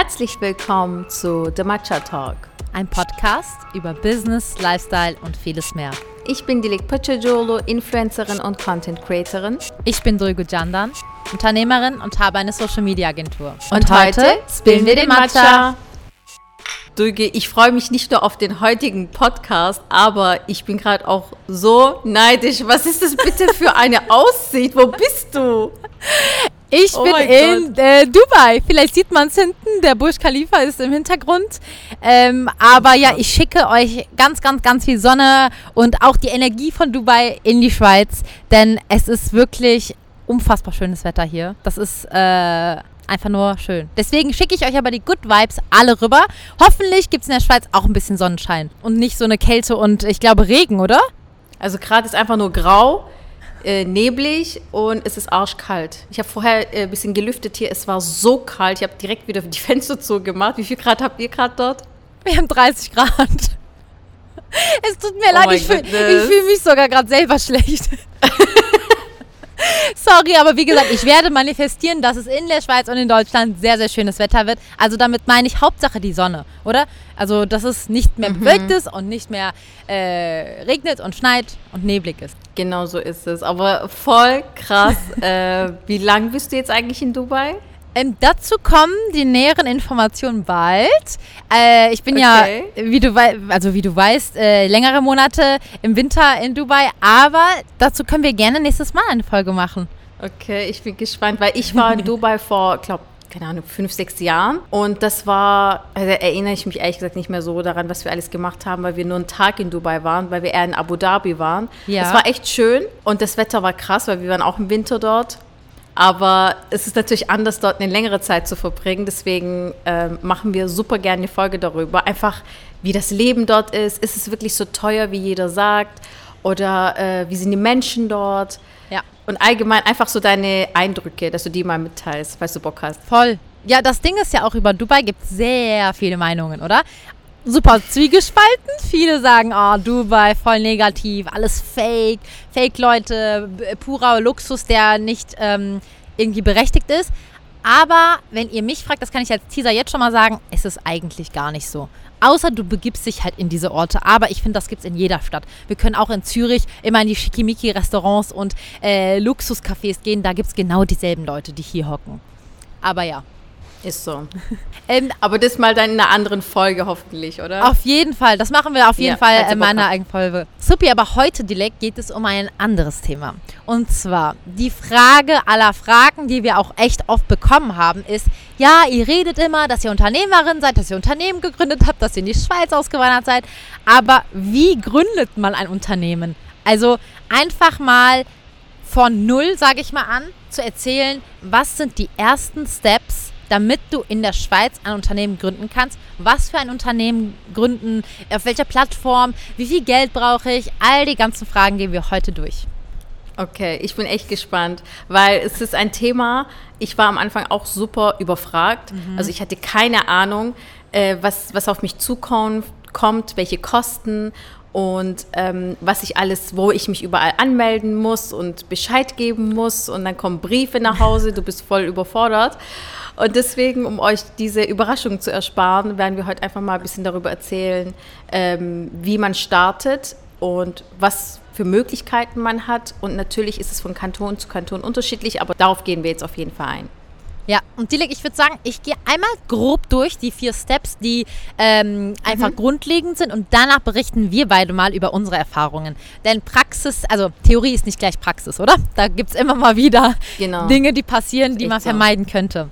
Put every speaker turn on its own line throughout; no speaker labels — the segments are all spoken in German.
Herzlich willkommen zu The Matcha Talk.
Ein Podcast über Business, Lifestyle und vieles mehr.
Ich bin Dilek Pachajolo, Influencerin und Content Creatorin.
Ich bin Dulgu Jandan, Unternehmerin und habe eine Social Media Agentur.
Und, und heute spielen wir den Matcha. Dulge, ich freue mich nicht nur auf den heutigen Podcast, aber ich bin gerade auch so neidisch. Was ist das bitte für eine Aussicht? Wo bist du?
Ich oh bin in äh, Dubai. Vielleicht sieht man es hinten. Der Burj Khalifa ist im Hintergrund. Ähm, aber ja, ich schicke euch ganz, ganz, ganz viel Sonne und auch die Energie von Dubai in die Schweiz. Denn es ist wirklich unfassbar schönes Wetter hier. Das ist äh, einfach nur schön. Deswegen schicke ich euch aber die Good Vibes alle rüber. Hoffentlich gibt es in der Schweiz auch ein bisschen Sonnenschein und nicht so eine Kälte und ich glaube Regen, oder?
Also gerade ist einfach nur grau äh, neblig und es ist arschkalt. Ich habe vorher äh, ein bisschen gelüftet hier. Es war so kalt. Ich habe direkt wieder die Fenster zugemacht. Wie viel Grad habt ihr gerade dort?
Wir haben 30 Grad. Es tut mir oh leid, ich fühle fühl mich sogar gerade selber schlecht. Sorry, aber wie gesagt, ich werde manifestieren, dass es in der Schweiz und in Deutschland sehr, sehr schönes Wetter wird. Also damit meine ich Hauptsache die Sonne, oder? Also, dass es nicht mehr mhm. bewölkt ist und nicht mehr äh, regnet und schneit und neblig ist.
Genau so ist es. Aber voll krass. äh, wie lange bist du jetzt eigentlich in Dubai?
Ähm, dazu kommen die näheren Informationen bald. Äh, ich bin okay. ja, wie du, also wie du weißt, äh, längere Monate im Winter in Dubai, aber dazu können wir gerne nächstes Mal eine Folge machen.
Okay, ich bin gespannt, weil ich war in Dubai vor, glaube keine Ahnung, fünf, sechs Jahren. Und das war, also erinnere ich mich ehrlich gesagt nicht mehr so daran, was wir alles gemacht haben, weil wir nur einen Tag in Dubai waren, weil wir eher in Abu Dhabi waren. Ja. Es war echt schön und das Wetter war krass, weil wir waren auch im Winter dort. Aber es ist natürlich anders, dort eine längere Zeit zu verbringen. Deswegen äh, machen wir super gerne eine Folge darüber. Einfach, wie das Leben dort ist. Ist es wirklich so teuer, wie jeder sagt? Oder äh, wie sind die Menschen dort? Und allgemein einfach so deine Eindrücke, dass du die mal mitteilst, falls du Bock hast.
Voll. Ja, das Ding ist ja auch über Dubai gibt es sehr viele Meinungen, oder? super zwiegespalten. Viele sagen, oh, Dubai, voll negativ, alles fake, Fake-Leute, purer Luxus, der nicht ähm, irgendwie berechtigt ist. Aber wenn ihr mich fragt, das kann ich als Teaser jetzt schon mal sagen, ist es eigentlich gar nicht so. Außer du begibst dich halt in diese Orte. Aber ich finde, das gibt es in jeder Stadt. Wir können auch in Zürich immer in die Schickimicki-Restaurants und äh, Luxuscafés gehen. Da gibt es genau dieselben Leute, die hier hocken. Aber ja,
ist so. ähm, Aber das mal dann in einer anderen Folge hoffentlich, oder?
Auf jeden Fall. Das machen wir auf jeden ja, Fall in meiner eigenen Folge. Supi, aber heute, Dilek, geht es um ein anderes Thema. Und zwar die Frage aller Fragen, die wir auch echt oft bekommen haben, ist, ja, ihr redet immer, dass ihr Unternehmerin seid, dass ihr Unternehmen gegründet habt, dass ihr in die Schweiz ausgewandert seid. Aber wie gründet man ein Unternehmen? Also einfach mal von null, sage ich mal an, zu erzählen, was sind die ersten Steps, damit du in der Schweiz ein Unternehmen gründen kannst. Was für ein Unternehmen gründen, auf welcher Plattform, wie viel Geld brauche ich, all die ganzen Fragen gehen wir heute durch.
Okay, ich bin echt gespannt, weil es ist ein Thema, ich war am Anfang auch super überfragt. Mhm. Also ich hatte keine Ahnung, äh, was, was auf mich zukommt, kommt, welche Kosten und ähm, was ich alles, wo ich mich überall anmelden muss und Bescheid geben muss und dann kommen Briefe nach Hause, du bist voll überfordert. Und deswegen, um euch diese Überraschung zu ersparen, werden wir heute einfach mal ein bisschen darüber erzählen, ähm, wie man startet und was für Möglichkeiten man hat. Und natürlich ist es von Kanton zu Kanton unterschiedlich, aber darauf gehen wir jetzt auf jeden Fall ein.
Ja, und Dilek, ich würde sagen, ich gehe einmal grob durch die vier Steps, die ähm, einfach mhm. grundlegend sind und danach berichten wir beide mal über unsere Erfahrungen. Denn Praxis, also Theorie ist nicht gleich Praxis, oder? Da gibt es immer mal wieder genau. Dinge, die passieren, die man vermeiden so. könnte.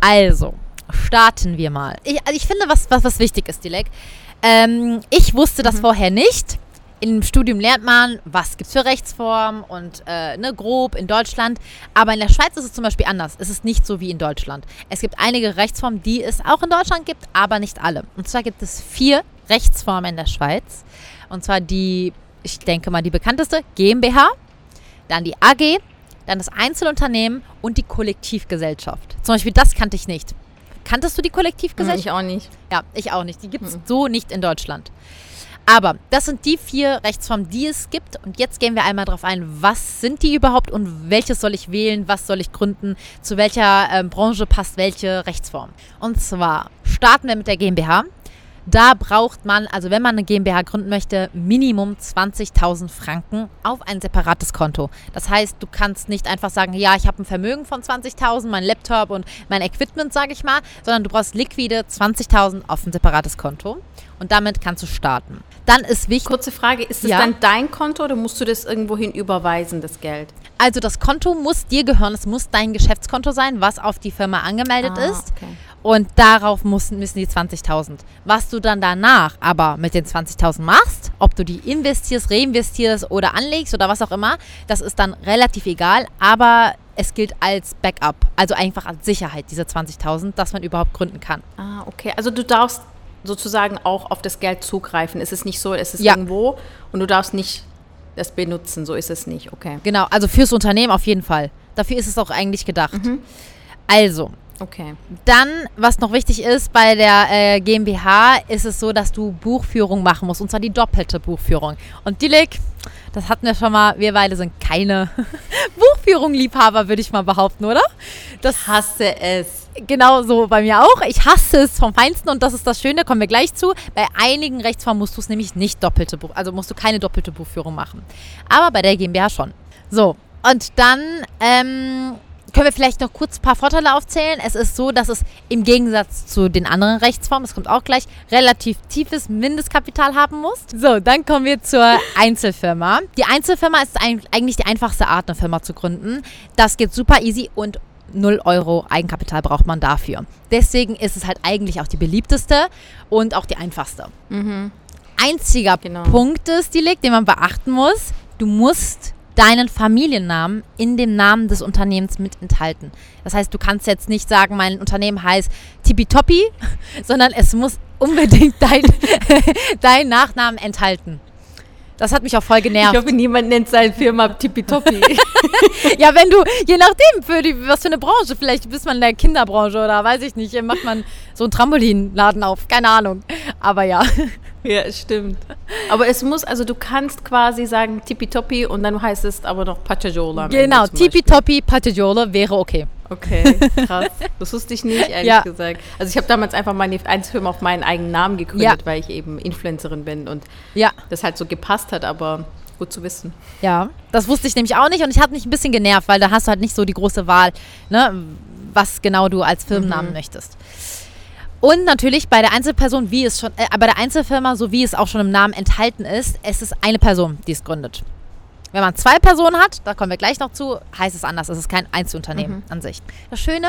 Also, starten wir mal. Ich, also ich finde, was, was, was wichtig ist, Dilek. Ähm, ich wusste das mhm. vorher nicht. Im Studium lernt man, was gibt es für Rechtsformen und äh, ne, grob in Deutschland. Aber in der Schweiz ist es zum Beispiel anders. Es ist nicht so wie in Deutschland. Es gibt einige Rechtsformen, die es auch in Deutschland gibt, aber nicht alle. Und zwar gibt es vier Rechtsformen in der Schweiz. Und zwar die, ich denke mal, die bekannteste GmbH, dann die AG, dann das Einzelunternehmen und die Kollektivgesellschaft. Zum Beispiel das kannte ich nicht. Kanntest du die Kollektivgesellschaft?
Ich auch nicht.
Ja, ich auch nicht. Die gibt es mhm. so nicht in Deutschland. Aber das sind die vier Rechtsformen, die es gibt. Und jetzt gehen wir einmal darauf ein, was sind die überhaupt und welches soll ich wählen, was soll ich gründen, zu welcher äh, Branche passt welche Rechtsform. Und zwar starten wir mit der GmbH. Da braucht man, also wenn man eine GmbH gründen möchte, Minimum 20.000 Franken auf ein separates Konto. Das heißt, du kannst nicht einfach sagen, ja, ich habe ein Vermögen von 20.000, mein Laptop und mein Equipment, sage ich mal, sondern du brauchst liquide 20.000 auf ein separates Konto und damit kannst du starten. Dann ist wichtig.
Kurze Frage, ist das
Ja.
dann dein Konto oder musst du das irgendwohin überweisen, das Geld?
Also das Konto muss dir gehören, es muss dein Geschäftskonto sein, was auf die Firma angemeldet
Ah,
ist.
okay.
Und darauf müssen, müssen die 20.000. Was du dann danach aber mit den 20.000 machst, ob du die investierst, reinvestierst oder anlegst oder was auch immer, das ist dann relativ egal. Aber es gilt als Backup, also einfach als Sicherheit, diese 20.000, dass man überhaupt gründen kann.
Ah, okay. Also du darfst sozusagen auch auf das Geld zugreifen. Es ist nicht so, es ist
Ja.
irgendwo und du darfst nicht das benutzen. So ist es nicht. Okay.
Genau, also fürs Unternehmen auf jeden Fall. Dafür ist es auch eigentlich gedacht. Also,
Okay.
Dann, was noch wichtig ist, bei der äh, GmbH ist es so, dass du Buchführung machen musst, und zwar die doppelte Buchführung. Und Dilek, das hatten wir schon mal, wir beide sind keine Buchführung-Liebhaber, würde ich mal behaupten, oder? Das
Hasse es.
genau so bei mir auch. Ich hasse es vom Feinsten und das ist das Schöne, kommen wir gleich zu. Bei einigen Rechtsformen musst du es nämlich nicht doppelte Buch, also musst du keine doppelte Buchführung machen. Aber bei der GmbH schon. So, und dann ähm, können wir vielleicht noch kurz ein paar Vorteile aufzählen. Es ist so, dass es im Gegensatz zu den anderen Rechtsformen, das kommt auch gleich, relativ tiefes Mindestkapital haben muss. So, dann kommen wir zur Einzelfirma. Die Einzelfirma ist eigentlich die einfachste Art, eine Firma zu gründen. Das geht super easy und 0 Euro Eigenkapital braucht man dafür. Deswegen ist es halt eigentlich auch die beliebteste und auch die einfachste. Einziger
Genau.
Punkt ist, die liegt, den man beachten muss, du musst deinen Familiennamen in dem Namen des Unternehmens mit enthalten. Das heißt, du kannst jetzt nicht sagen, mein Unternehmen heißt Tippitoppi, sondern es muss unbedingt dein, dein Nachnamen enthalten. Das hat mich auch voll genervt.
Ich hoffe, niemand nennt seine Firma Tippitoppi.
Ja, wenn du, je nachdem, für die, was für eine Branche, vielleicht bist man in der Kinderbranche oder weiß ich nicht, macht man so einen Trampolinladen auf, keine Ahnung. Aber ja.
Ja, stimmt. Aber es muss, also du kannst quasi sagen Tippitoppi und dann heißt es aber noch Ende
Genau. Tippitoppi Patejole wäre okay.
Okay, krass. Das wusste ich nicht, ehrlich
Ja.
gesagt. Also ich habe damals einfach meine Einzelfirma auf meinen eigenen Namen gegründet,
Ja.
weil ich eben Influencerin bin und
Ja,
das halt so gepasst hat, aber gut zu wissen.
ja. Das wusste ich nämlich auch nicht und ich hatte mich ein bisschen genervt, weil da hast du halt nicht so die große Wahl, ne, was genau du als Firmennamen möchtest. Und natürlich bei der Einzelperson, wie es schon, äh, bei der Einzelfirma, so wie es auch schon im Namen enthalten ist, es ist eine Person, die es gründet. Wenn man zwei Personen hat, da kommen wir gleich noch zu, heißt es anders. Es ist kein Einzelunternehmen an sich. Das Schöne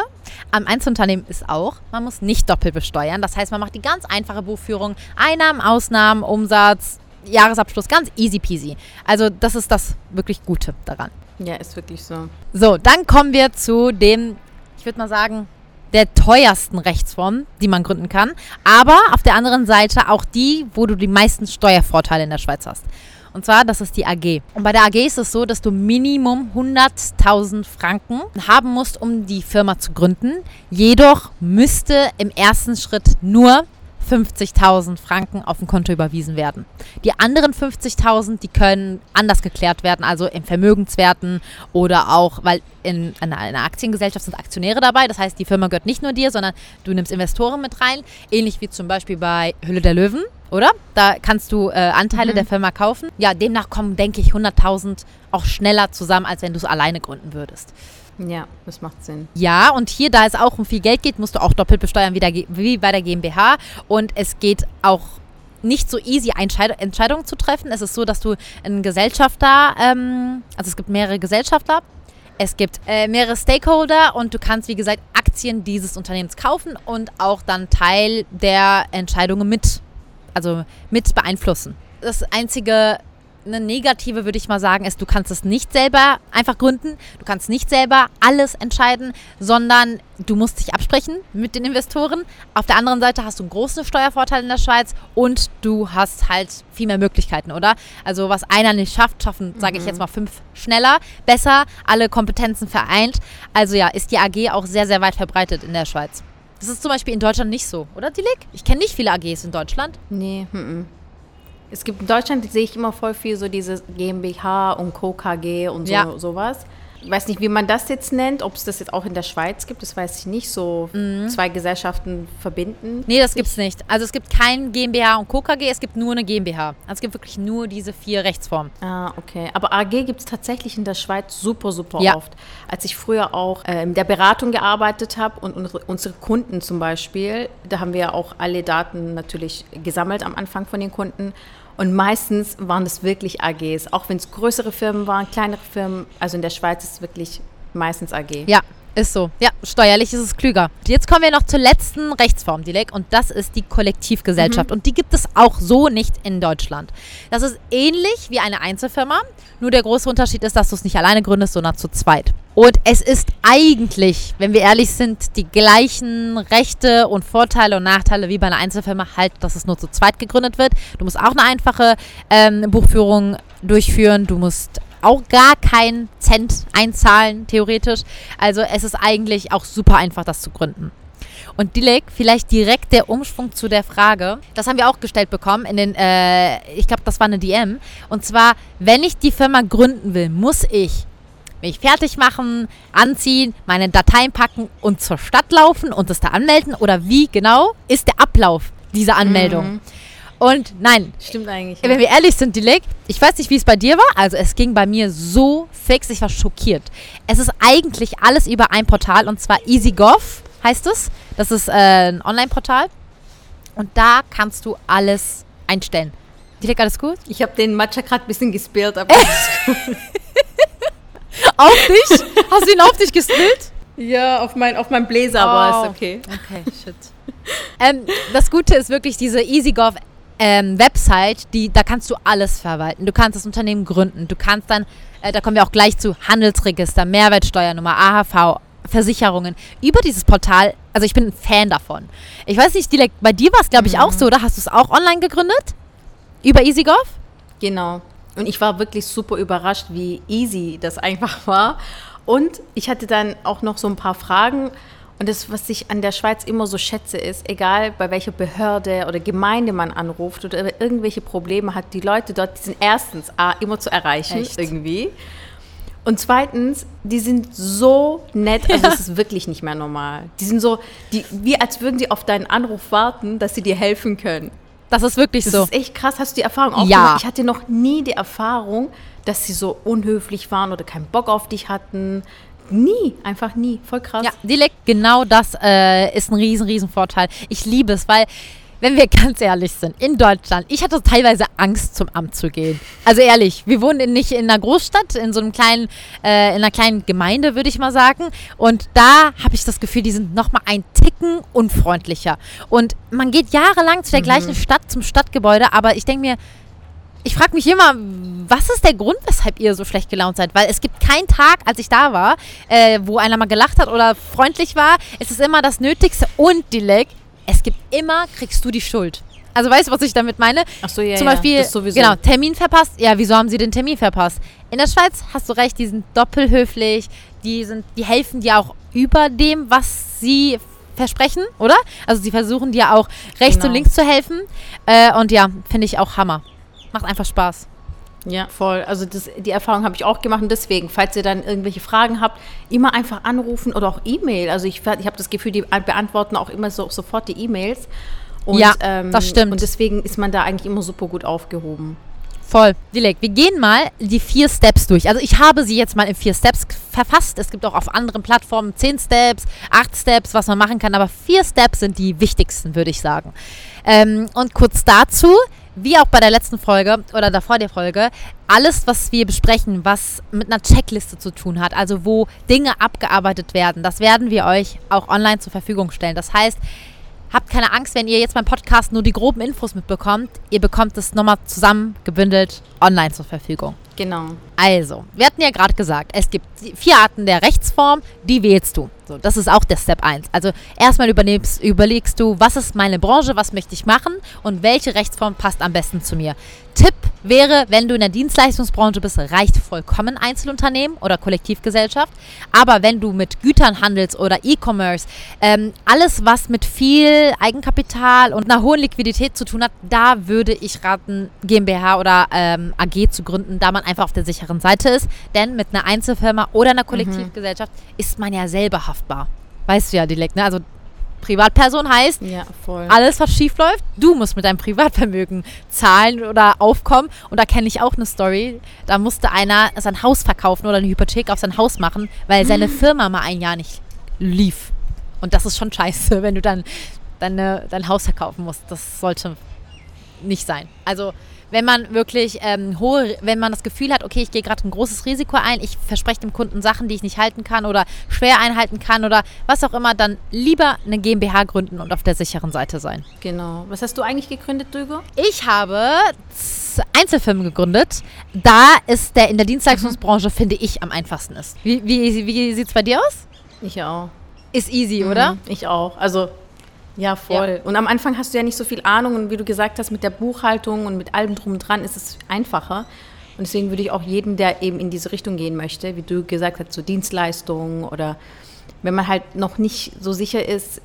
am Einzelunternehmen ist auch, man muss nicht doppelt besteuern. Das heißt, man macht die ganz einfache Buchführung. Einnahmen, Ausnahmen, Umsatz, Jahresabschluss, ganz easy peasy. Also das ist das wirklich Gute daran.
Ja, ist wirklich so.
So, dann kommen wir zu dem, ich würde mal sagen, der teuersten Rechtsform, die man gründen kann. Aber auf der anderen Seite auch die, wo du die meisten Steuervorteile in der Schweiz hast. Und zwar, das ist die AG. Und bei der AG ist es so, dass du Minimum 100.000 Franken haben musst, um die Firma zu gründen. Jedoch müsste im ersten Schritt nur 50.000 Franken auf ein Konto überwiesen werden. Die anderen 50.000, die können anders geklärt werden, also in Vermögenswerten oder auch, weil in einer, einer Aktiengesellschaft sind Aktionäre dabei, das heißt, die Firma gehört nicht nur dir, sondern du nimmst Investoren mit rein, ähnlich wie zum Beispiel bei Hülle der Löwen, oder? Da kannst du äh, Anteile der Firma kaufen. Ja, demnach kommen, denke ich, 100.000 auch schneller zusammen, als wenn du es alleine gründen würdest.
Ja, das macht Sinn.
Ja, und hier, da es auch um viel Geld geht, musst du auch doppelt besteuern wie, der, wie bei der GmbH. Und es geht auch nicht so easy, Entscheid Entscheidungen zu treffen. Es ist so, dass du einen Gesellschafter, ähm, also es gibt mehrere Gesellschafter, es gibt äh, mehrere Stakeholder und du kannst, wie gesagt, Aktien dieses Unternehmens kaufen und auch dann Teil der Entscheidungen mit, also mit beeinflussen. Das einzige eine negative, würde ich mal sagen, ist, du kannst es nicht selber einfach gründen. Du kannst nicht selber alles entscheiden, sondern du musst dich absprechen mit den Investoren. Auf der anderen Seite hast du einen großen Steuervorteil in der Schweiz und du hast halt viel mehr Möglichkeiten, oder? Also was einer nicht schafft, schaffen, sage ich jetzt mal, fünf schneller, besser, alle Kompetenzen vereint. Also ja, ist die AG auch sehr, sehr weit verbreitet in der Schweiz. Das ist zum Beispiel in Deutschland nicht so, oder Dilek? Ich kenne nicht viele AGs in Deutschland.
Nee, mm, mm. Es gibt in Deutschland, sehe ich immer voll viel so diese GmbH und Co. KG und so,
Ja.
sowas. Ich weiß nicht, wie man das jetzt nennt, ob es das jetzt auch in der Schweiz gibt, das weiß ich nicht, so zwei Gesellschaften verbinden.
Nee, das gibt's nicht. Also es gibt kein GmbH und Co. KG, es gibt nur eine GmbH. Also es gibt wirklich nur diese vier Rechtsformen.
Ah, okay. Aber AG gibt es tatsächlich in der Schweiz super, super
Ja.
oft. Als ich früher auch äh, in der Beratung gearbeitet habe und unsere, unsere Kunden zum Beispiel, da haben wir auch alle Daten natürlich gesammelt am Anfang von den Kunden. Und meistens waren das wirklich AGs, auch wenn es größere Firmen waren, kleinere Firmen. Also in der Schweiz ist es wirklich meistens AG.
Ja, ist so. Ja, steuerlich ist es klüger. Jetzt kommen wir noch zur letzten Rechtsform, Dilek, und das ist die Kollektivgesellschaft. Und die gibt es auch so nicht in Deutschland. Das ist ähnlich wie eine Einzelfirma, nur der große Unterschied ist, dass du es nicht alleine gründest, sondern zu zweit. Und es ist eigentlich, wenn wir ehrlich sind, die gleichen Rechte und Vorteile und Nachteile wie bei einer Einzelfirma, halt, dass es nur zu zweit gegründet wird. Du musst auch eine einfache ähm, Buchführung durchführen. Du musst auch gar keinen Cent einzahlen, theoretisch. Also es ist eigentlich auch super einfach, das zu gründen. Und Dilek, vielleicht direkt der Umschwung zu der Frage, das haben wir auch gestellt bekommen in den, äh, ich glaube, das war eine DM. Und zwar, wenn ich die Firma gründen will, muss ich mich fertig machen, anziehen, meine Dateien packen und zur Stadt laufen und das da anmelden? Oder wie genau ist der Ablauf dieser Anmeldung? Und nein,
Stimmt eigentlich.
wenn wir ehrlich sind, Dilek, ich weiß nicht, wie es bei dir war. Also es ging bei mir so fix, ich war schockiert. Es ist eigentlich alles über ein Portal und zwar EasyGov heißt es. Das ist äh, ein Online-Portal und da kannst du alles einstellen. Dilek, alles gut?
Ich habe den Matcha gerade ein bisschen gespillt, aber
Auf dich? Hast du ihn auf dich gespillt?
ja, auf, mein, auf meinem Bläser, aber
Oh.
ist okay.
Okay, shit. ähm, das Gute ist wirklich diese EasyGov ähm, Website, die, da kannst du alles verwalten. Du kannst das Unternehmen gründen. Du kannst dann, äh, da kommen wir auch gleich zu, Handelsregister, Mehrwertsteuernummer, AHV, Versicherungen. Über dieses Portal, also ich bin ein Fan davon. Ich weiß nicht, Dilek, bei dir war es, glaube ich, auch so, oder? Hast du es auch online gegründet? Über EasyGov?
Genau. Und ich war wirklich super überrascht, wie easy das einfach war. Und ich hatte dann auch noch so ein paar Fragen. Und das, was ich an der Schweiz immer so schätze, ist, egal bei welcher Behörde oder Gemeinde man anruft oder irgendwelche Probleme hat, die Leute dort, die sind erstens A, immer zu erreichen
Echt?
irgendwie. Und zweitens, die sind so nett, also das ist wirklich nicht mehr normal. Die sind so, die, wie als würden die auf deinen Anruf warten, dass sie dir helfen können.
Das ist wirklich
Das
so.
ist echt krass. Hast du die Erfahrung auch
Ja.
gemacht? Ich hatte noch nie die Erfahrung, dass sie so unhöflich waren oder keinen Bock auf dich hatten. Nie, einfach nie. Voll krass.
Ja, Dilek, genau das äh, ist ein riesen, riesen Vorteil. Ich liebe es, weil, wenn wir ganz ehrlich sind, in Deutschland, ich hatte teilweise Angst, zum Amt zu gehen. Also ehrlich, wir wohnen in, nicht in einer Großstadt, in so einem kleinen, äh, in einer kleinen Gemeinde, würde ich mal sagen. Und da habe ich das Gefühl, die sind nochmal ein Ticken unfreundlicher. Und man geht jahrelang zu der gleichen Stadt, zum Stadtgebäude, aber ich denke mir, ich frage mich immer, was ist der Grund, weshalb ihr so schlecht gelaunt seid? Weil es gibt keinen Tag, als ich da war, äh, wo einer mal gelacht hat oder freundlich war. Es ist immer das Nötigste. Und, Dilek, es gibt immer, kriegst du die Schuld. Also weißt du, was ich damit meine?
Ach so, ja,
Zum Beispiel,
sowieso.
genau, Termin verpasst. Ja, wieso haben sie den Termin verpasst? In der Schweiz hast du recht, die sind doppelhöflich, die, sind, die helfen dir auch über dem, was sie versprechen, oder? Also sie versuchen dir auch rechts
Genau.
und links zu helfen. Äh, und ja, finde ich auch Hammer. Macht einfach Spaß.
Ja, voll. Also das, die Erfahrung habe ich auch gemacht und deswegen, falls ihr dann irgendwelche Fragen habt, immer einfach anrufen oder auch E-Mail. Also ich, ich habe das Gefühl, die beantworten auch immer so, sofort die E-Mails. Und,
Ja, das stimmt.
Und deswegen ist man da eigentlich immer super gut aufgehoben.
Voll. Dilek, wir gehen mal die vier Steps durch. Also ich habe sie jetzt mal in vier Steps verfasst. Es gibt auch auf anderen Plattformen zehn Steps, acht Steps, was man machen kann. Aber vier Steps sind die wichtigsten, würde ich sagen. Ähm, und kurz dazu, wie auch bei der letzten Folge oder davor der Folge, alles, was wir besprechen, was mit einer Checkliste zu tun hat, also wo Dinge abgearbeitet werden, das werden wir euch auch online zur Verfügung stellen. Das heißt, Habt keine Angst, wenn ihr jetzt beim Podcast nur die groben Infos mitbekommt. Ihr bekommt es nochmal zusammengebündelt online zur Verfügung.
Genau.
Also, wir hatten ja gerade gesagt, es gibt vier Arten der Rechtsform, die wählst du. So, das ist auch der Step 1. Also erstmal überlegst, du, was ist meine Branche, was möchte ich machen und welche Rechtsform passt am besten zu mir. Tipp wäre, wenn du in der Dienstleistungsbranche bist, reicht vollkommen Einzelunternehmen oder Kollektivgesellschaft. Aber wenn du mit Gütern handelst oder E-Commerce, ähm, alles was mit viel Eigenkapital und einer hohen Liquidität zu tun hat, da würde ich raten, GmbH oder ähm, AG zu gründen, da man einfach auf der sicheren Seite ist. Denn mit einer Einzelfirma oder einer Kollektivgesellschaft mhm. ist man ja selber haftbar. Weißt du ja, Dilek, ne? Also Privatperson heißt,
ja,
alles, was schief läuft, du musst mit deinem Privatvermögen zahlen oder aufkommen. Und da kenne ich auch eine Story. Da musste einer sein Haus verkaufen oder eine Hypothek auf sein Haus machen, weil seine Firma mal ein Jahr nicht lief. Und das ist schon scheiße, wenn du dann deine, dein Haus verkaufen musst. Das sollte nicht sein. Also wenn man wirklich ähm, hohe, wenn man das Gefühl hat, okay, ich gehe gerade ein großes Risiko ein, ich verspreche dem Kunden Sachen, die ich nicht halten kann oder schwer einhalten kann oder was auch immer, dann lieber eine GmbH gründen und auf der sicheren Seite sein.
Genau. Was hast du eigentlich gegründet, Dögo?
Ich habe Einzelfirmen gegründet, da ist der in der Dienstleistungsbranche, mhm. finde ich, am einfachsten ist. Wie, wie, wie sieht es bei dir aus?
Ich auch.
Ist easy, mhm, oder?
Ich auch. Also ja, voll. Ja. Und am Anfang hast du ja nicht so viel Ahnung und wie du gesagt hast, mit der Buchhaltung und mit allem drum und dran ist es einfacher. Und deswegen würde ich auch jeden, der eben in diese Richtung gehen möchte, wie du gesagt hast, so Dienstleistungen oder wenn man halt noch nicht so sicher ist,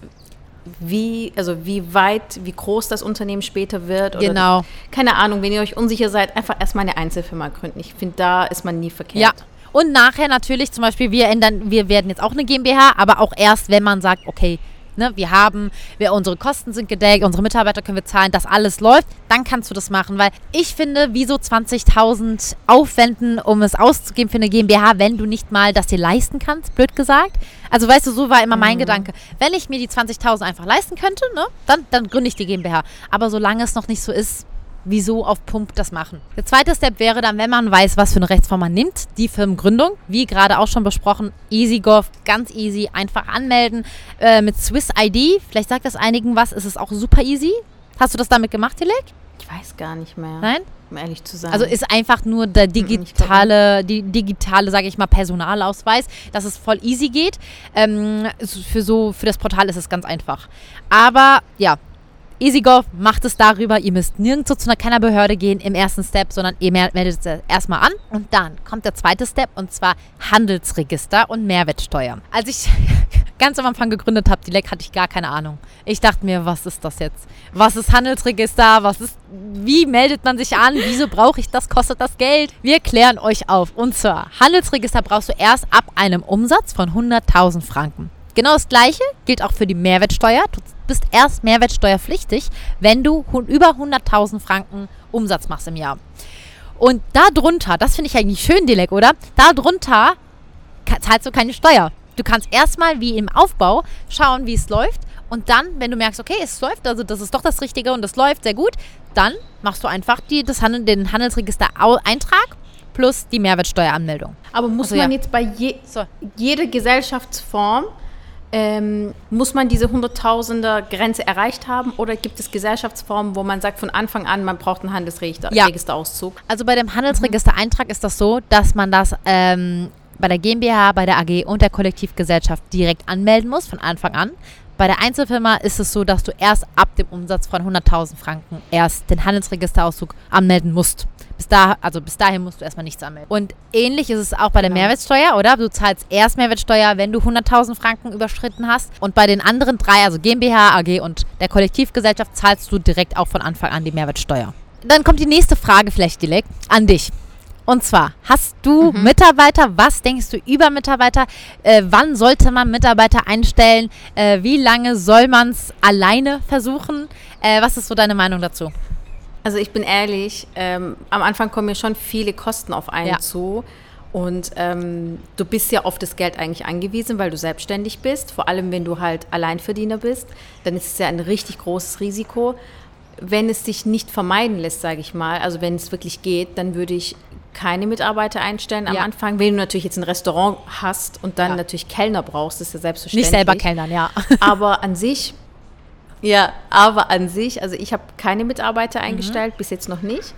wie, also wie weit, wie groß das Unternehmen später wird.
genau.
keine Ahnung, wenn ihr euch unsicher seid, einfach erstmal eine Einzelfirma gründen. Ich finde, da ist man nie verkehrt.
Ja. Und nachher natürlich zum Beispiel, wir ändern, wir werden jetzt auch eine GmbH, aber auch erst, wenn man sagt, okay, ne, wir haben, wir, unsere Kosten sind gedeckt, unsere Mitarbeiter können wir zahlen, das alles läuft, dann kannst du das machen. Weil ich finde, wieso 20.000 aufwenden, um es auszugeben für eine GmbH, wenn du nicht mal das dir leisten kannst, blöd gesagt. Also weißt du, so war immer mein mhm. Gedanke. Wenn ich mir die 20.000 einfach leisten könnte, ne, dann, dann gründe ich die GmbH. Aber solange es noch nicht so ist, wieso auf Pump das machen. Der zweite Step wäre dann, wenn man weiß, was für eine Rechtsform man nimmt, die Firmengründung. Wie gerade auch schon besprochen, EasyGov, ganz easy, einfach anmelden. Äh, mit Swiss ID, vielleicht sagt das einigen was, ist es auch super easy. Hast du das damit gemacht, Dilek?
Ich weiß gar nicht mehr.
Nein?
Um ehrlich zu sein.
Also ist einfach nur der digitale, die digitale, sage ich mal, Personalausweis, dass es voll easy geht. Ähm, für so, für das Portal ist es ganz einfach. Aber ja, EasyGov macht es darüber, ihr müsst nirgendwo zu einer Behörde gehen im ersten Step, sondern ihr meldet es erstmal an und dann kommt der zweite Step und zwar Handelsregister und Mehrwertsteuer. Als ich ganz am Anfang gegründet habe, die Leck hatte ich gar keine Ahnung. Ich dachte mir, was ist das jetzt? Was ist Handelsregister? Was ist, wie meldet man sich an? Wieso brauche ich das? Kostet das Geld? Wir klären euch auf. Und zwar, Handelsregister brauchst du erst ab einem Umsatz von 100.000 Franken. Genau das Gleiche gilt auch für die Mehrwertsteuer. Du bist erst mehrwertsteuerpflichtig, wenn du über 100.000 Franken Umsatz machst im Jahr. Und darunter, das finde ich eigentlich schön, Dilek, oder? Darunter zahlst du keine Steuer. Du kannst erstmal wie im Aufbau schauen, wie es läuft. Und dann, wenn du merkst, okay, es läuft, also das ist doch das Richtige und das läuft sehr gut, dann machst du einfach die, das Handel, den Handelsregister-Eintrag plus die Mehrwertsteueranmeldung.
Aber muss also, man ja. jetzt bei je, so. jeder Gesellschaftsform ähm, muss man diese Hunderttausender Grenze erreicht haben oder gibt es Gesellschaftsformen, wo man sagt von Anfang an, man braucht einen Handelsregisterauszug?
Ja. Also bei dem Handelsregistereintrag ist das so, dass man das ähm, bei der GmbH, bei der AG und der Kollektivgesellschaft direkt anmelden muss von Anfang an. Bei der Einzelfirma ist es so, dass du erst ab dem Umsatz von 100.000 Franken erst den Handelsregisterauszug anmelden musst. Bis, da, also bis dahin musst du erstmal nichts anmelden. Und ähnlich ist es auch bei der genau. Mehrwertsteuer, oder? Du zahlst erst Mehrwertsteuer, wenn du 100.000 Franken überschritten hast. Und bei den anderen drei, also GmbH, AG und der Kollektivgesellschaft, zahlst du direkt auch von Anfang an die Mehrwertsteuer. Dann kommt die nächste Frage vielleicht direkt an dich. Und zwar, hast du mhm. Mitarbeiter? Was denkst du über Mitarbeiter? Äh, wann sollte man Mitarbeiter einstellen? Äh, wie lange soll man es alleine versuchen? Äh, was ist so deine Meinung dazu?
Also ich bin ehrlich, ähm, am Anfang kommen mir schon viele Kosten auf einen ja. zu. Und ähm, du bist ja auf das Geld eigentlich angewiesen, weil du selbstständig bist. Vor allem, wenn du halt Alleinverdiener bist, dann ist es ja ein richtig großes Risiko. Wenn es sich nicht vermeiden lässt, sage ich mal, also wenn es wirklich geht, dann würde ich keine Mitarbeiter einstellen am ja. Anfang. Wenn du natürlich jetzt ein Restaurant hast und dann ja. natürlich Kellner brauchst, ist ja selbstverständlich.
Nicht selber Kellnern, ja.
Aber an sich ja, aber an sich, also ich habe keine Mitarbeiter mhm. eingestellt, mhm. bis jetzt noch nicht.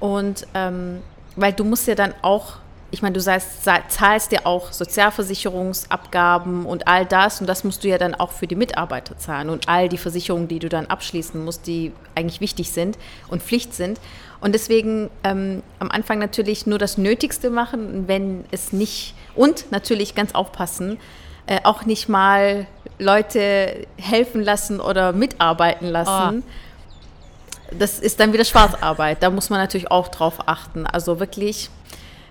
Und ähm, weil du musst ja dann auch, ich meine, du zahlst, zahlst ja auch Sozialversicherungsabgaben und all das und das musst du ja dann auch für die Mitarbeiter zahlen und all die Versicherungen, die du dann abschließen musst, die eigentlich wichtig sind und Pflicht sind. Und deswegen ähm, am Anfang natürlich nur das Nötigste machen, wenn es nicht, und natürlich ganz aufpassen, äh, auch nicht mal Leute helfen lassen oder mitarbeiten lassen. Oh. Das ist dann wieder Schwarzarbeit. Da muss man natürlich auch drauf achten. Also wirklich,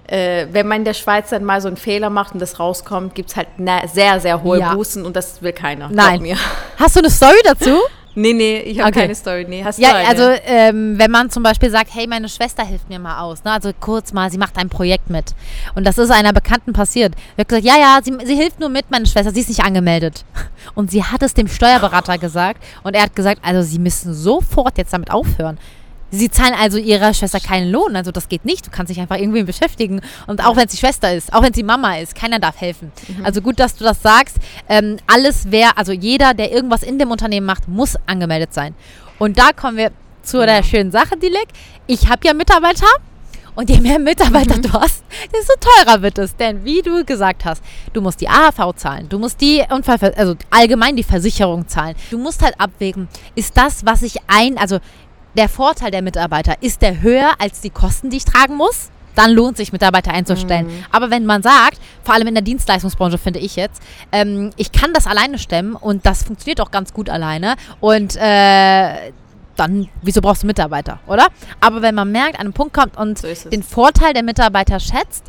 äh, wenn man in der Schweiz dann mal so einen Fehler macht und das rauskommt, gibt es halt sehr, sehr hohe ja. Bußen und das will keiner.
Nein. Mir. Hast du eine Story dazu?
Nee, nee, ich habe okay. keine Story. Nee,
hast ja, also ähm, wenn man zum Beispiel sagt, hey, meine Schwester hilft mir mal aus, ne? also kurz mal, sie macht ein Projekt mit und das ist einer Bekannten passiert. Er hat gesagt, ja, ja, sie, sie hilft nur mit, meine Schwester, sie ist nicht angemeldet. Und sie hat es dem Steuerberater gesagt und er hat gesagt, also sie müssen sofort jetzt damit aufhören. Sie zahlen also ihrer Schwester keinen Lohn. Also das geht nicht. Du kannst dich einfach irgendwie beschäftigen. Und auch wenn es die Schwester ist, auch wenn sie Mama ist, keiner darf helfen. Mhm. Also gut, dass du das sagst. Ähm, alles wer, also jeder, der irgendwas in dem Unternehmen macht, muss angemeldet sein. Und da kommen wir zu ja. der schönen Sache, Dilek. Ich habe ja Mitarbeiter. Und je mehr Mitarbeiter mhm. du hast, desto teurer wird es. Denn wie du gesagt hast, du musst die AHV zahlen, du musst die Unfall, also allgemein die Versicherung zahlen. Du musst halt abwägen, ist das, was ich ein, also der Vorteil der Mitarbeiter, ist der höher als die Kosten, die ich tragen muss? Dann lohnt sich, Mitarbeiter einzustellen. Mhm. Aber wenn man sagt, vor allem in der Dienstleistungsbranche finde ich jetzt, ähm, ich kann das alleine stemmen und das funktioniert auch ganz gut alleine und äh, dann, wieso brauchst du Mitarbeiter, oder? Aber wenn man merkt, an einen Punkt kommt und so den Vorteil der Mitarbeiter schätzt,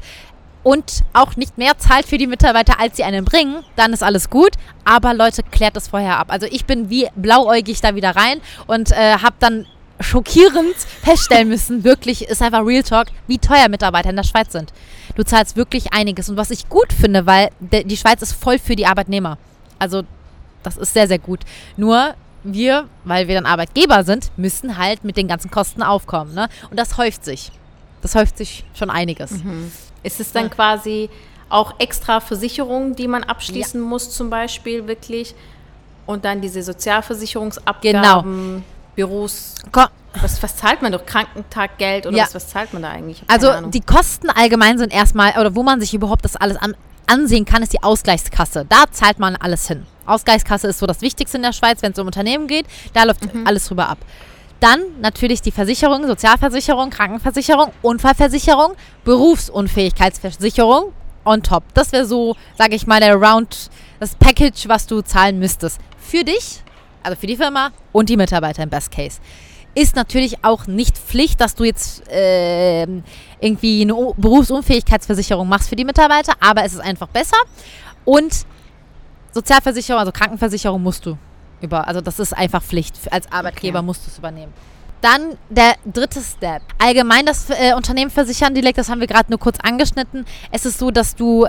und auch nicht mehr zahlt für die Mitarbeiter, als sie einen bringen, dann ist alles gut. Aber Leute, klärt das vorher ab. Also ich bin wie blauäugig da wieder rein und äh, habe dann schockierend feststellen müssen, wirklich ist einfach Real Talk, wie teuer Mitarbeiter in der Schweiz sind. Du zahlst wirklich einiges. Und was ich gut finde, weil die Schweiz ist voll für die Arbeitnehmer. Also das ist sehr, sehr gut. Nur wir, weil wir dann Arbeitgeber sind, müssen halt mit den ganzen Kosten aufkommen. Ne? Und das häuft sich. Das häuft sich schon einiges.
Mhm. Ist es dann ja. quasi auch extra Versicherungen, die man abschließen ja. muss, zum Beispiel wirklich? Und dann diese Sozialversicherungsabgaben?
Genau.
Büros. Was, was, zahlt man doch? Krankentaggeld oder
ja.
was, was zahlt man da eigentlich?
Also die Kosten allgemein sind erstmal, oder wo man sich überhaupt das alles an, ansehen kann, ist die Ausgleichskasse. Da zahlt man alles hin. Ausgleichskasse ist so das Wichtigste in der Schweiz, wenn es um Unternehmen geht. Da läuft mhm. alles drüber ab. Dann natürlich die Versicherung, Sozialversicherung, Krankenversicherung, Unfallversicherung, Berufsunfähigkeitsversicherung on top. Das wäre so, sage ich mal, der Round, das Package, was du zahlen müsstest. Für dich also für die Firma und die Mitarbeiter im Best Case. Ist natürlich auch nicht Pflicht, dass du jetzt äh, irgendwie eine Berufsunfähigkeitsversicherung machst für die Mitarbeiter, aber es ist einfach besser. Und Sozialversicherung, also Krankenversicherung musst du über, also das ist einfach Pflicht. Als Arbeitgeber okay. musst du es übernehmen. Dann der dritte Step. Allgemein das äh, Unternehmen versichern, direkt, das haben wir gerade nur kurz angeschnitten. Es ist so, dass du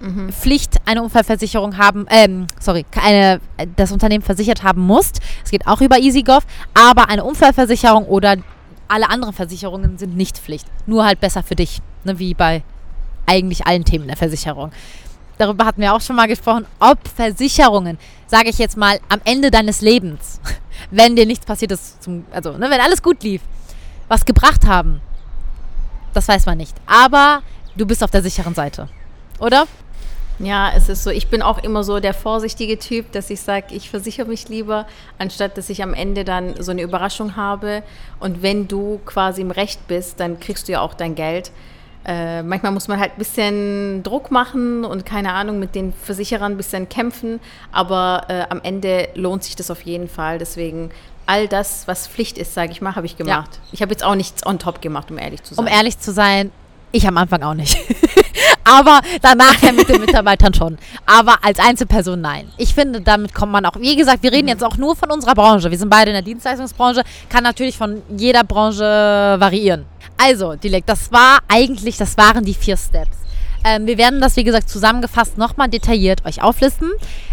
mhm. Pflicht eine Unfallversicherung haben, ähm, sorry, eine, das Unternehmen versichert haben musst. Es geht auch über EasyGov, aber eine Unfallversicherung oder alle anderen Versicherungen sind nicht Pflicht. Nur halt besser für dich, ne, wie bei eigentlich allen Themen der Versicherung. Darüber hatten wir auch schon mal gesprochen, ob Versicherungen, sage ich jetzt mal, am Ende deines Lebens, wenn dir nichts passiert ist, zum, also ne, wenn alles gut lief, was gebracht haben, das weiß man nicht. Aber du bist auf der sicheren Seite, oder?
Ja, es ist so. Ich bin auch immer so der vorsichtige Typ, dass ich sage, ich versichere mich lieber, anstatt dass ich am Ende dann so eine Überraschung habe. Und wenn du quasi im Recht bist, dann kriegst du ja auch dein Geld. Äh, manchmal muss man halt ein bisschen Druck machen und keine Ahnung, mit den Versicherern ein bisschen kämpfen. Aber äh, am Ende lohnt sich das auf jeden Fall. Deswegen all das, was Pflicht ist, sage ich mal, habe ich gemacht. Ja. Ich habe jetzt auch nichts on top gemacht, um ehrlich zu sein.
Um ehrlich zu sein, ich am Anfang auch nicht. Aber danach ja mit den Mitarbeitern schon. Aber als Einzelperson nein. Ich finde, damit kommt man auch. Wie gesagt, wir reden jetzt auch nur von unserer Branche. Wir sind beide in der Dienstleistungsbranche. Kann natürlich von jeder Branche variieren. Also, Dilek, das war eigentlich, das waren die vier Steps. Ähm, wir werden das, wie gesagt, zusammengefasst nochmal detailliert euch auflisten.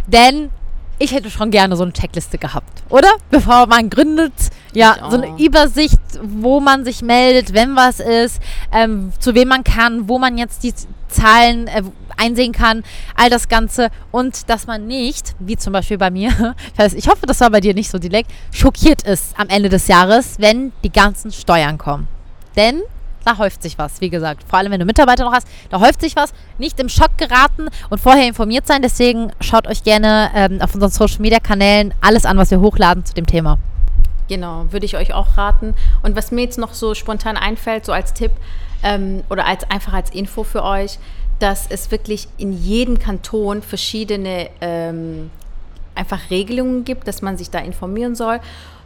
Denn ich hätte schon gerne so eine Checkliste gehabt, oder? Bevor man gründet, ja, so eine Übersicht, wo man sich meldet, wenn was ist, ähm, zu wem man kann, wo man jetzt die Zahlen äh, einsehen kann, all das Ganze und dass man nicht, wie zum Beispiel bei mir, ich hoffe, das war bei dir nicht so direkt, schockiert ist am Ende des Jahres, wenn die ganzen Steuern kommen. Denn da häuft sich was, wie gesagt. Vor allem, wenn du Mitarbeiter noch hast, da häuft sich was. Nicht im Schock geraten und vorher informiert sein. Deswegen schaut euch gerne ähm, auf unseren Social-Media-Kanälen alles an, was wir hochladen zu dem Thema.
Genau, würde ich euch auch raten. Und was mir jetzt noch so spontan einfällt, so als Tipp ähm, oder als einfach als Info für euch, dass es wirklich in jedem Kanton verschiedene ähm, einfach Regelungen gibt, dass man sich da informieren soll.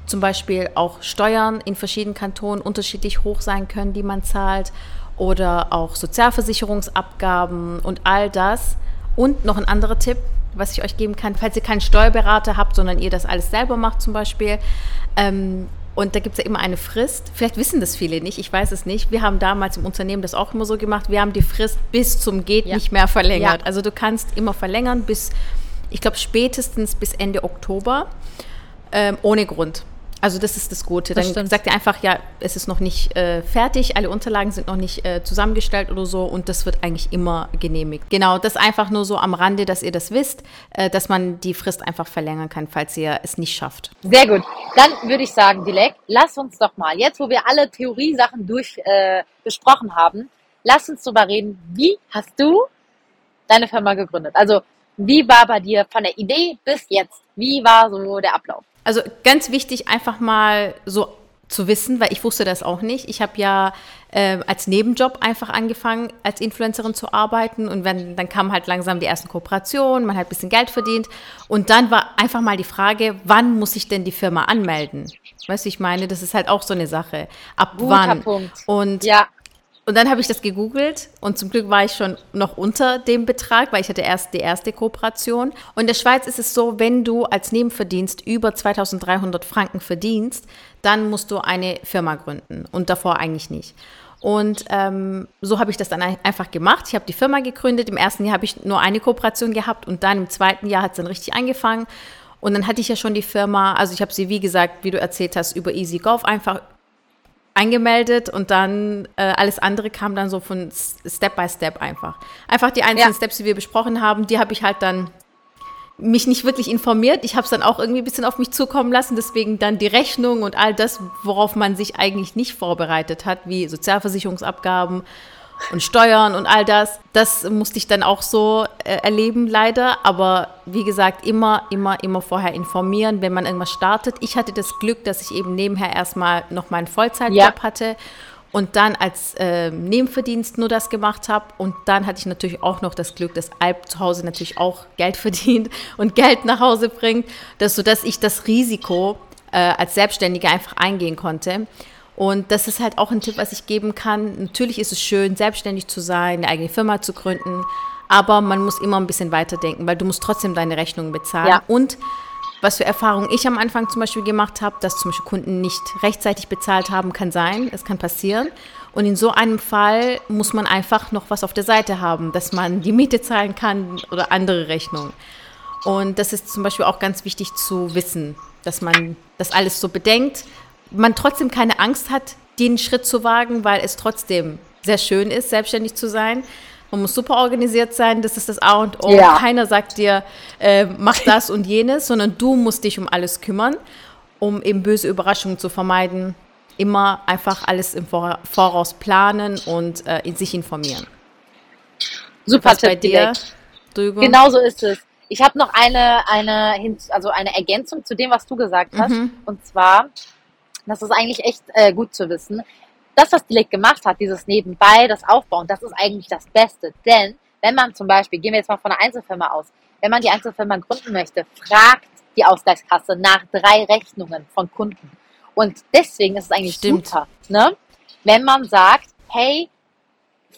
Zum Beispiel auch Steuern in verschiedenen Kantonen unterschiedlich hoch sein können, die man zahlt. Oder auch Sozialversicherungsabgaben und all das. Und noch ein anderer Tipp, was ich euch geben kann, falls ihr keinen Steuerberater habt, sondern ihr das alles selber macht zum Beispiel. Ähm, und da gibt es ja immer eine Frist. Vielleicht wissen das viele nicht, ich weiß es nicht. Wir haben damals im Unternehmen das auch immer so gemacht. Wir haben die Frist bis zum Geht ja. nicht mehr verlängert. Ja. Also du kannst immer verlängern bis, ich glaube, spätestens bis Ende Oktober ähm, ohne Grund. Also das ist das Gute. Dann das sagt er einfach, ja, es ist noch nicht äh, fertig, alle Unterlagen sind noch nicht äh, zusammengestellt oder so und das wird eigentlich immer genehmigt. Genau, das einfach nur so am Rande, dass ihr das wisst, äh, dass man die Frist einfach verlängern kann, falls ihr es nicht schafft.
Sehr gut. Dann würde ich sagen, Dilek, lass uns doch mal, jetzt wo wir alle Theoriesachen durch äh, besprochen haben, lass uns drüber reden, wie hast du deine Firma gegründet? Also wie war bei dir von der Idee bis jetzt? Wie war so der Ablauf?
Also ganz wichtig, einfach mal so zu wissen, weil ich wusste das auch nicht. Ich habe ja äh, als Nebenjob einfach angefangen, als Influencerin zu arbeiten und wenn, dann kamen halt langsam die ersten Kooperationen, man hat ein bisschen Geld verdient und dann war einfach mal die Frage, wann muss ich denn die Firma anmelden? Weißt du, ich meine, das ist halt auch so eine Sache. Ab Guter wann? Punkt. Und ja. Und dann habe ich das gegoogelt und zum Glück war ich schon noch unter dem Betrag, weil ich hatte erst die erste Kooperation. Und in der Schweiz ist es so, wenn du als Nebenverdienst über 2300 Franken verdienst, dann musst du eine Firma gründen und davor eigentlich nicht. Und ähm, so habe ich das dann einfach gemacht. Ich habe die Firma gegründet. Im ersten Jahr habe ich nur eine Kooperation gehabt und dann im zweiten Jahr hat es dann richtig angefangen. Und dann hatte ich ja schon die Firma, also ich habe sie, wie gesagt, wie du erzählt hast, über EasyGolf einfach eingemeldet und dann äh, alles andere kam dann so von Step by Step einfach. Einfach die einzelnen ja. Steps, die wir besprochen haben, die habe ich halt dann mich nicht wirklich informiert. Ich habe es dann auch irgendwie ein bisschen auf mich zukommen lassen, deswegen dann die Rechnung und all das, worauf man sich eigentlich nicht vorbereitet hat, wie Sozialversicherungsabgaben und Steuern und all das. Das musste ich dann auch so äh, erleben, leider. Aber wie gesagt, immer, immer, immer vorher informieren, wenn man irgendwas startet. Ich hatte das Glück, dass ich eben nebenher erstmal noch meinen Vollzeitjob ja. hatte und dann als äh, Nebenverdienst nur das gemacht habe. Und dann hatte ich natürlich auch noch das Glück, dass Alp zu Hause natürlich auch Geld verdient und Geld nach Hause bringt, dass, sodass ich das Risiko äh, als Selbstständige einfach eingehen konnte. Und das ist halt auch ein Tipp, was ich geben kann. Natürlich ist es schön, selbstständig zu sein, eine eigene Firma zu gründen, aber man muss immer ein bisschen weiterdenken, weil du musst trotzdem deine Rechnungen bezahlen. Ja. Und was für Erfahrungen ich am Anfang zum Beispiel gemacht habe, dass zum Beispiel Kunden nicht rechtzeitig bezahlt haben, kann sein, es kann passieren. Und in so einem Fall muss man einfach noch was auf der Seite haben, dass man die Miete zahlen kann oder andere Rechnungen. Und das ist zum Beispiel auch ganz wichtig zu wissen, dass man das alles so bedenkt man trotzdem keine Angst hat, den Schritt zu wagen, weil es trotzdem sehr schön ist, selbstständig zu sein. Man muss super organisiert sein, das ist das A und O. Ja. Keiner sagt dir, äh, mach das und jenes, sondern du musst dich um alles kümmern, um eben böse Überraschungen zu vermeiden. Immer einfach alles im Voraus planen und äh, sich informieren.
Super Was Tipp bei dir, Genau so ist es. Ich habe noch eine, eine, also eine Ergänzung zu dem, was du gesagt hast. Mhm. Und zwar, das ist eigentlich echt äh, gut zu wissen. Das, was Dilek gemacht hat, dieses Nebenbei, das Aufbauen, das ist eigentlich das Beste. Denn wenn man zum Beispiel, gehen wir jetzt mal von einer Einzelfirma aus, wenn man die Einzelfirma gründen möchte, fragt die Ausgleichskasse nach drei Rechnungen von Kunden. Und deswegen ist es eigentlich Stimmt. super, ne? wenn man sagt, hey,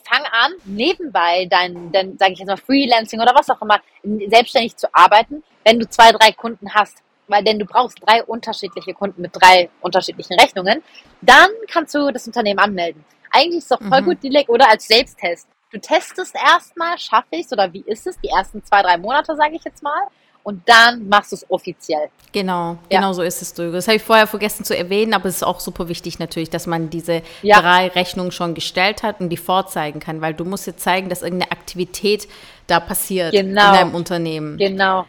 fang an, nebenbei dein, dein sage ich jetzt mal, Freelancing oder was auch immer, selbstständig zu arbeiten. Wenn du zwei, drei Kunden hast, weil denn du brauchst drei unterschiedliche Kunden mit drei unterschiedlichen Rechnungen, dann kannst du das Unternehmen anmelden. Eigentlich ist es doch voll mhm. gut, Dilek, oder als Selbsttest. Du testest erstmal, schaffe ich es oder wie ist es, die ersten zwei, drei Monate, sage ich jetzt mal, und dann machst du es offiziell.
Genau, ja. genau so ist es, Das habe ich vorher vergessen zu erwähnen, aber es ist auch super wichtig natürlich, dass man diese ja. drei Rechnungen schon gestellt hat und die vorzeigen kann, weil du musst jetzt zeigen, dass irgendeine Aktivität da passiert genau. in deinem Unternehmen.
Genau.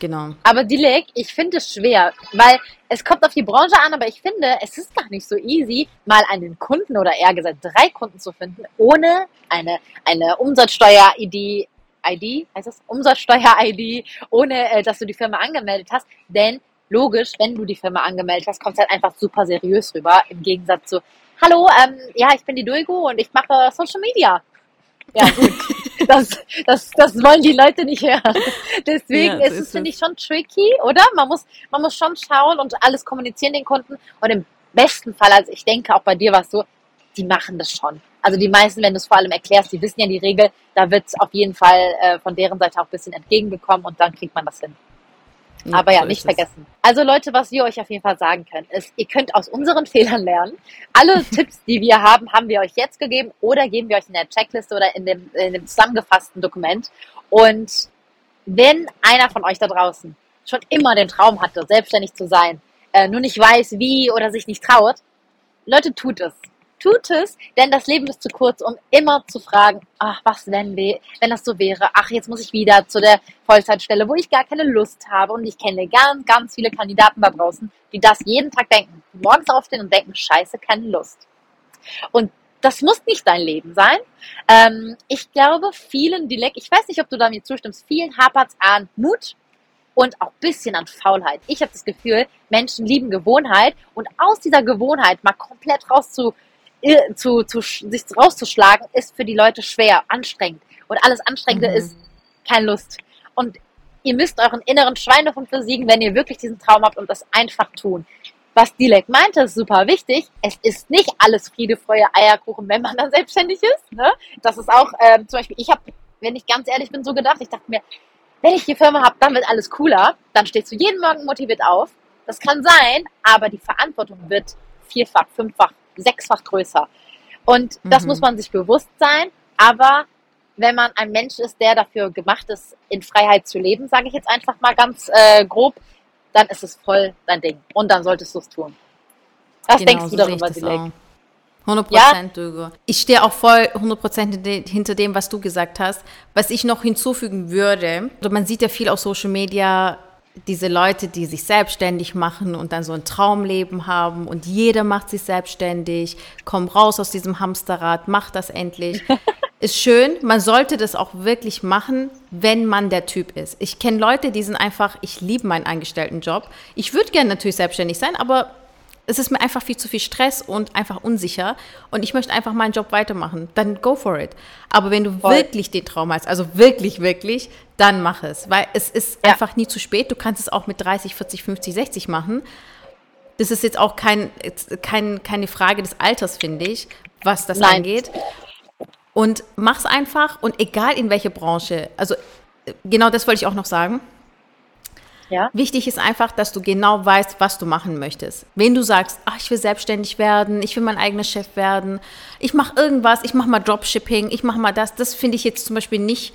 Genau.
Aber Dilek, ich finde es schwer, weil es kommt auf die Branche an, aber ich finde, es ist gar nicht so easy, mal einen Kunden oder eher gesagt drei Kunden zu finden, ohne eine, eine Umsatzsteuer-ID, ID, heißt das? Umsatzsteuer-ID, ohne äh, dass du die Firma angemeldet hast. Denn logisch, wenn du die Firma angemeldet hast, kommt es halt einfach super seriös rüber, im Gegensatz zu, hallo, ähm, ja, ich bin die Duigo und ich mache Social Media. Ja, gut. Das, das, das wollen die Leute nicht hören. Deswegen ja, ist es, finde ich, schon tricky, oder? Man muss, man muss schon schauen und alles kommunizieren den Kunden. Und im besten Fall, also ich denke auch bei dir war es so, die machen das schon. Also die meisten, wenn du es vor allem erklärst, die wissen ja die Regel, da wird es auf jeden Fall äh, von deren Seite auch ein bisschen entgegengekommen und dann kriegt man das hin. Ja, Aber ja, so nicht vergessen. Also Leute, was wir euch auf jeden Fall sagen können, ist, ihr könnt aus unseren Fehlern lernen. Alle Tipps, die wir haben, haben wir euch jetzt gegeben oder geben wir euch in der Checkliste oder in dem, in dem zusammengefassten Dokument. Und wenn einer von euch da draußen schon immer den Traum hatte, selbstständig zu sein, äh, nur nicht weiß, wie oder sich nicht traut, Leute, tut es. Tut es, denn das Leben ist zu kurz, um immer zu fragen, ach, was wenn, wenn das so wäre? Ach, jetzt muss ich wieder zu der Vollzeitstelle, wo ich gar keine Lust habe. Und ich kenne ganz, ganz viele Kandidaten da draußen, die das jeden Tag denken. Morgens aufstehen und denken, scheiße, keine Lust. Und das muss nicht dein Leben sein. Ähm, ich glaube, vielen Dilek, ich weiß nicht, ob du da mir zustimmst, vielen hapert an Mut und auch ein bisschen an Faulheit. Ich habe das Gefühl, Menschen lieben Gewohnheit und aus dieser Gewohnheit mal komplett rauszu zu, zu, sich rauszuschlagen, ist für die Leute schwer, anstrengend. Und alles Anstrengende mhm. ist keine Lust. Und ihr müsst euren inneren Schweinehund besiegen, wenn ihr wirklich diesen Traum habt und das einfach tun. Was Dilek meinte, ist super wichtig. Es ist nicht alles Friede, Freude, Eierkuchen, wenn man dann selbstständig ist. Ne? Das ist auch, ähm, zum Beispiel, ich habe, wenn ich ganz ehrlich bin, so gedacht, ich dachte mir, wenn ich die Firma habe, dann wird alles cooler. Dann stehst du jeden Morgen motiviert auf. Das kann sein, aber die Verantwortung wird vierfach, fünffach sechsfach größer. Und das mhm. muss man sich bewusst sein. Aber wenn man ein Mensch ist, der dafür gemacht ist, in Freiheit zu leben, sage ich jetzt einfach mal ganz äh, grob, dann ist es voll dein Ding. Und dann solltest du es tun. Was genau, denkst du so darüber, Dilek?
100 Prozent, ja? Ich stehe auch voll 100 Prozent hinter dem, was du gesagt hast. Was ich noch hinzufügen würde, also man sieht ja viel auf Social Media, diese Leute, die sich selbstständig machen und dann so ein Traumleben haben und jeder macht sich selbstständig, komm raus aus diesem Hamsterrad, mach das endlich. ist schön, man sollte das auch wirklich machen, wenn man der Typ ist. Ich kenne Leute, die sind einfach, ich liebe meinen angestellten Job. Ich würde gerne natürlich selbstständig sein, aber es ist mir einfach viel zu viel Stress und einfach unsicher und ich möchte einfach meinen Job weitermachen, dann go for it. Aber wenn du Voll. wirklich den Traum hast, also wirklich, wirklich, dann mach es, weil es ist ja. einfach nie zu spät. Du kannst es auch mit 30, 40, 50, 60 machen. Das ist jetzt auch kein, kein, keine Frage des Alters, finde ich, was das Nein. angeht. Und mach's einfach und egal in welche Branche, also genau das wollte ich auch noch sagen ja. Wichtig ist einfach, dass du genau weißt, was du machen möchtest. Wenn du sagst, ach, ich will selbstständig werden, ich will mein eigener Chef werden, ich mache irgendwas, ich mache mal Dropshipping, ich mache mal das, das finde ich jetzt zum Beispiel nicht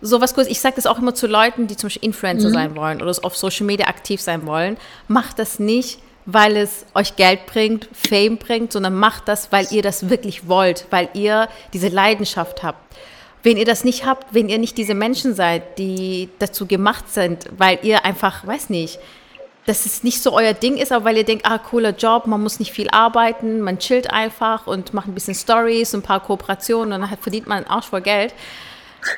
so was Cooles. Ich sage das auch immer zu Leuten, die zum Beispiel Influencer mhm. sein wollen oder auf Social Media aktiv sein wollen. Macht das nicht, weil es euch Geld bringt, Fame bringt, sondern macht das, weil ihr das wirklich wollt, weil ihr diese Leidenschaft habt. Wenn ihr das nicht habt, wenn ihr nicht diese Menschen seid, die dazu gemacht sind, weil ihr einfach, weiß nicht, dass es nicht so euer Ding ist, aber weil ihr denkt, ah, cooler Job, man muss nicht viel arbeiten, man chillt einfach und macht ein bisschen Stories, ein paar Kooperationen und dann verdient man einen Arsch voll Geld.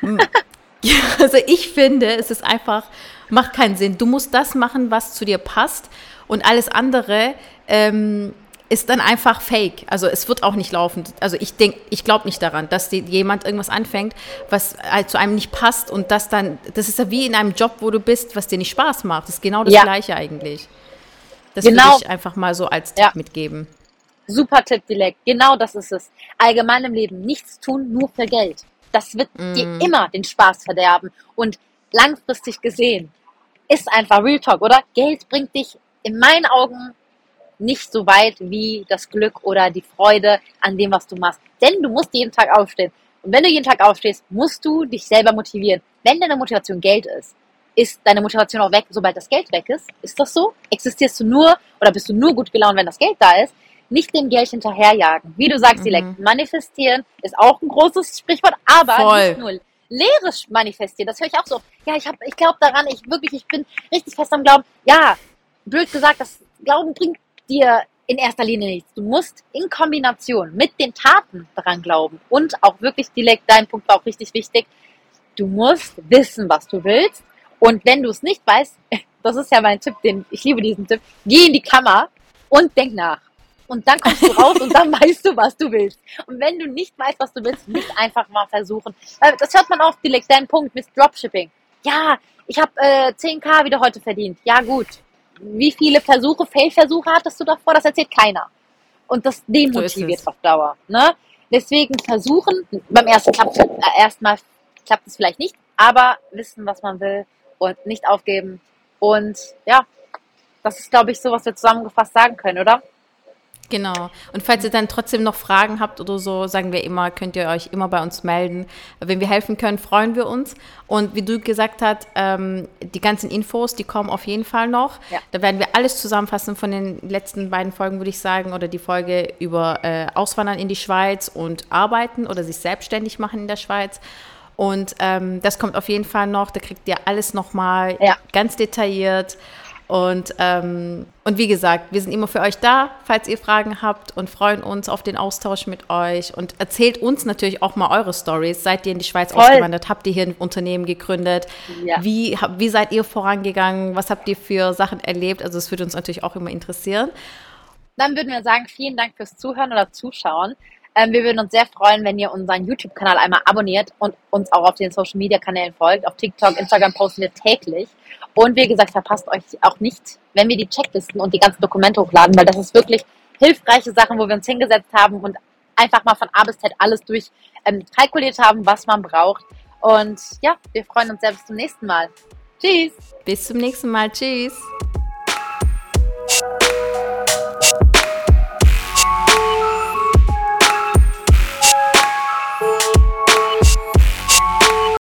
also ich finde, es ist einfach, macht keinen Sinn. Du musst das machen, was zu dir passt und alles andere ähm, ist dann einfach fake. Also es wird auch nicht laufen. Also ich denke, ich glaube nicht daran, dass die, jemand irgendwas anfängt, was halt zu einem nicht passt und das dann, das ist ja wie in einem Job, wo du bist, was dir nicht Spaß macht. Das ist genau das ja. Gleiche eigentlich. Das genau. würde ich einfach mal so als Tipp ja. mitgeben.
Super Tipp, Dilek. Genau das ist es. Allgemein im Leben nichts tun, nur für Geld. Das wird mm. dir immer den Spaß verderben. Und langfristig gesehen ist einfach Real Talk, oder? Geld bringt dich in meinen Augen nicht so weit wie das Glück oder die Freude an dem, was du machst. Denn du musst jeden Tag aufstehen. Und wenn du jeden Tag aufstehst, musst du dich selber motivieren. Wenn deine Motivation Geld ist, ist deine Motivation auch weg, sobald das Geld weg ist. Ist das so? Existierst du nur oder bist du nur gut gelaunt, wenn das Geld da ist? Nicht dem Geld hinterherjagen. Wie du sagst, mhm. Dilek, manifestieren ist auch ein großes Sprichwort, aber
Voll.
nicht nur, Leere manifestieren. Das höre ich auch so. Ja, ich, hab, ich glaube daran, ich wirklich, ich bin richtig fest am Glauben. Ja, blöd gesagt, das Glauben bringt dir in erster Linie nichts. Du musst in Kombination mit den Taten daran glauben und auch wirklich, Dilek, dein Punkt war auch richtig wichtig, du musst wissen, was du willst. Und wenn du es nicht weißt, das ist ja mein Tipp, den, ich liebe diesen Tipp, geh in die Kammer und denk nach. Und dann kommst du raus und dann weißt du, was du willst. Und wenn du nicht weißt, was du willst, nicht einfach mal versuchen. Das hört man oft, Dilek, dein Punkt mit Dropshipping. Ja, ich habe äh, 10k wieder heute verdient. Ja, gut wie viele Versuche, Fehlversuche hattest du davor? Das erzählt keiner. Und das demotiviert so auf Dauer. Ne? Deswegen versuchen, beim ersten klappt äh, erstmal klappt es vielleicht nicht, aber wissen, was man will und nicht aufgeben. Und ja, das ist, glaube ich, so, was wir zusammengefasst sagen können, oder?
Genau. Und falls ihr dann trotzdem noch Fragen habt oder so, sagen wir immer, könnt ihr euch immer bei uns melden. Wenn wir helfen können, freuen wir uns. Und wie du gesagt hast, ähm, die ganzen Infos, die kommen auf jeden Fall noch. Ja. Da werden wir alles zusammenfassen von den letzten beiden Folgen, würde ich sagen, oder die Folge über äh, Auswandern in die Schweiz und arbeiten oder sich selbstständig machen in der Schweiz. Und ähm, das kommt auf jeden Fall noch. Da kriegt ihr alles nochmal ja. ganz detailliert. Und, ähm, und wie gesagt, wir sind immer für euch da, falls ihr Fragen habt und freuen uns auf den Austausch mit euch. Und erzählt uns natürlich auch mal eure Stories. Seid ihr in die Schweiz Voll. ausgewandert? Habt ihr hier ein Unternehmen gegründet? Ja. Wie, wie seid ihr vorangegangen? Was habt ihr für Sachen erlebt? Also es würde uns natürlich auch immer interessieren.
Dann würden wir sagen, vielen Dank fürs Zuhören oder Zuschauen. Ähm, wir würden uns sehr freuen, wenn ihr unseren YouTube-Kanal einmal abonniert und uns auch auf den Social-Media-Kanälen folgt. Auf TikTok, Instagram posten wir täglich. Und wie gesagt, verpasst euch auch nicht, wenn wir die Checklisten und die ganzen Dokumente hochladen, weil das ist wirklich hilfreiche Sachen, wo wir uns hingesetzt haben und einfach mal von A bis Z alles durch ähm, kalkuliert haben, was man braucht. Und ja, wir freuen uns sehr bis zum nächsten Mal. Tschüss.
Bis zum nächsten Mal. Tschüss.